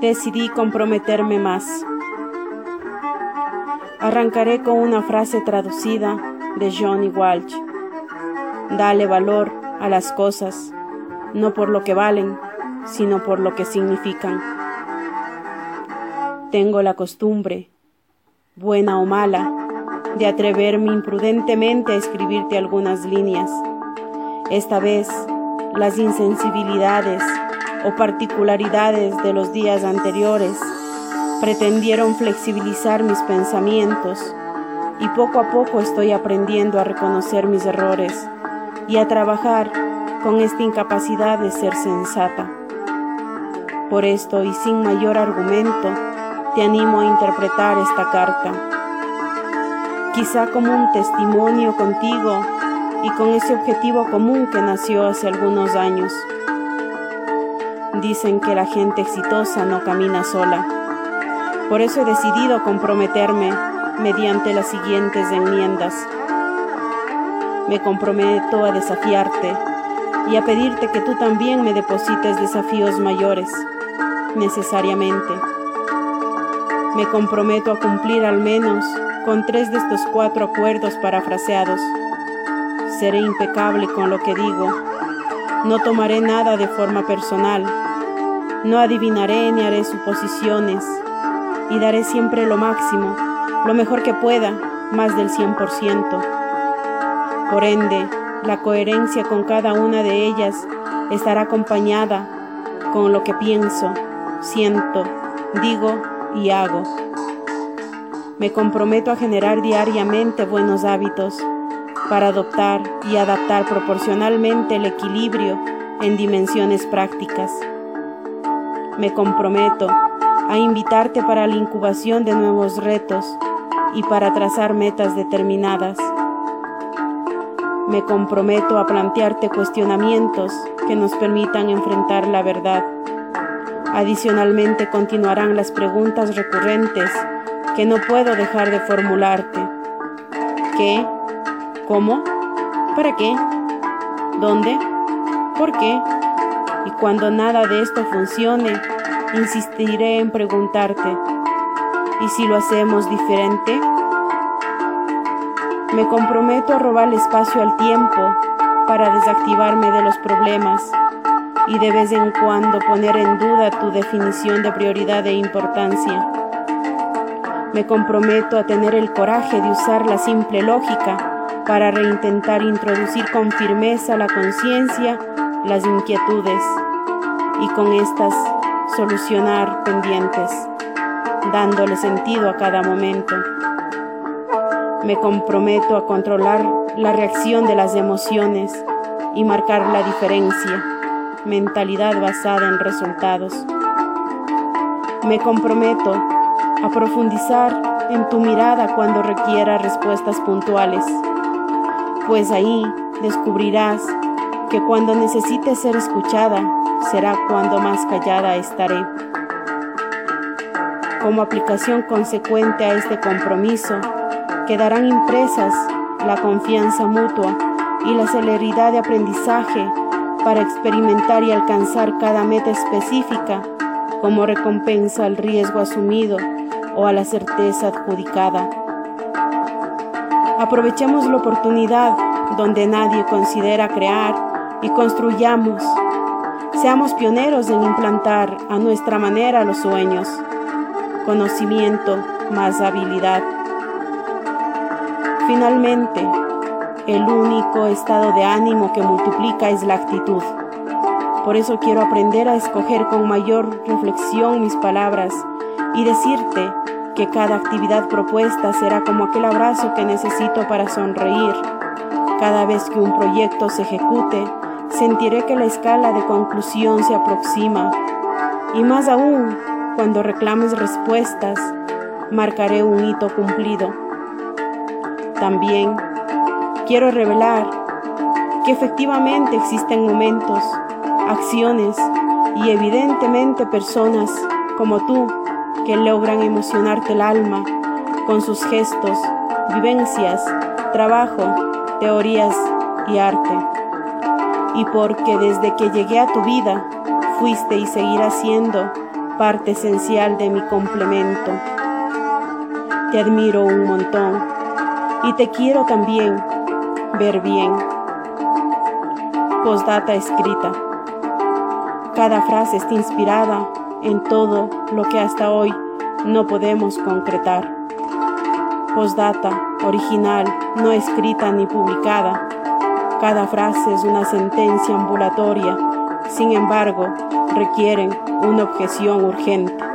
decidí comprometerme más. Arrancaré con una frase traducida de Johnny Walsh. Dale valor a las cosas, no por lo que valen, sino por lo que significan. Tengo la costumbre, buena o mala, de atreverme imprudentemente a escribirte algunas líneas. Esta vez, las insensibilidades o particularidades de los días anteriores pretendieron flexibilizar mis pensamientos y poco a poco estoy aprendiendo a reconocer mis errores y a trabajar con esta incapacidad de ser sensata. Por esto y sin mayor argumento, te animo a interpretar esta carta, quizá como un testimonio contigo y con ese objetivo común que nació hace algunos años. Dicen que la gente exitosa no camina sola. Por eso he decidido comprometerme mediante las siguientes enmiendas. Me comprometo a desafiarte y a pedirte que tú también me deposites desafíos mayores, necesariamente me comprometo a cumplir al menos con tres de estos cuatro acuerdos parafraseados. Seré impecable con lo que digo. No tomaré nada de forma personal. No adivinaré ni haré suposiciones. Y daré siempre lo máximo, lo mejor que pueda, más del 100%. Por ende, la coherencia con cada una de ellas estará acompañada con lo que pienso, siento, digo y hago. Me comprometo a generar diariamente buenos hábitos para adoptar y adaptar proporcionalmente el equilibrio en dimensiones prácticas. Me comprometo a invitarte para la incubación de nuevos retos y para trazar metas determinadas. Me comprometo a plantearte cuestionamientos que nos permitan enfrentar la verdad Adicionalmente continuarán las preguntas recurrentes que no puedo dejar de formularte. ¿Qué? ¿Cómo? ¿Para qué? ¿Dónde? ¿Por qué? Y cuando nada de esto funcione, insistiré en preguntarte, ¿y si lo hacemos diferente? Me comprometo a robar espacio al tiempo para desactivarme de los problemas y de vez en cuando poner en duda tu definición de prioridad e importancia. Me comprometo a tener el coraje de usar la simple lógica para reintentar introducir con firmeza la conciencia, las inquietudes y con estas solucionar pendientes, dándole sentido a cada momento. Me comprometo a controlar la reacción de las emociones y marcar la diferencia mentalidad basada en resultados. Me comprometo a profundizar en tu mirada cuando requiera respuestas puntuales, pues ahí descubrirás que cuando necesites ser escuchada será cuando más callada estaré. Como aplicación consecuente a este compromiso, quedarán impresas la confianza mutua y la celeridad de aprendizaje para experimentar y alcanzar cada meta específica como recompensa al riesgo asumido o a la certeza adjudicada. Aprovechemos la oportunidad donde nadie considera crear y construyamos. Seamos pioneros en implantar a nuestra manera los sueños, conocimiento más habilidad. Finalmente, el único estado de ánimo que multiplica es la actitud. Por eso quiero aprender a escoger con mayor reflexión mis palabras y decirte que cada actividad propuesta será como aquel abrazo que necesito para sonreír. Cada vez que un proyecto se ejecute, sentiré que la escala de conclusión se aproxima. Y más aún, cuando reclames respuestas, marcaré un hito cumplido. También quiero revelar que efectivamente existen momentos, acciones y evidentemente personas como tú que logran emocionarte el alma con sus gestos, vivencias, trabajo, teorías y arte. Y porque desde que llegué a tu vida Fuiste y seguirás siendo parte esencial de mi complemento. Te admiro un montón y te quiero también ver bien. Postdata escrita. Cada frase está inspirada en todo lo que hasta hoy no podemos concretar. Postdata original, no escrita ni publicada. Cada frase es una sentencia ambulatoria, sin embargo, requieren una objeción urgente.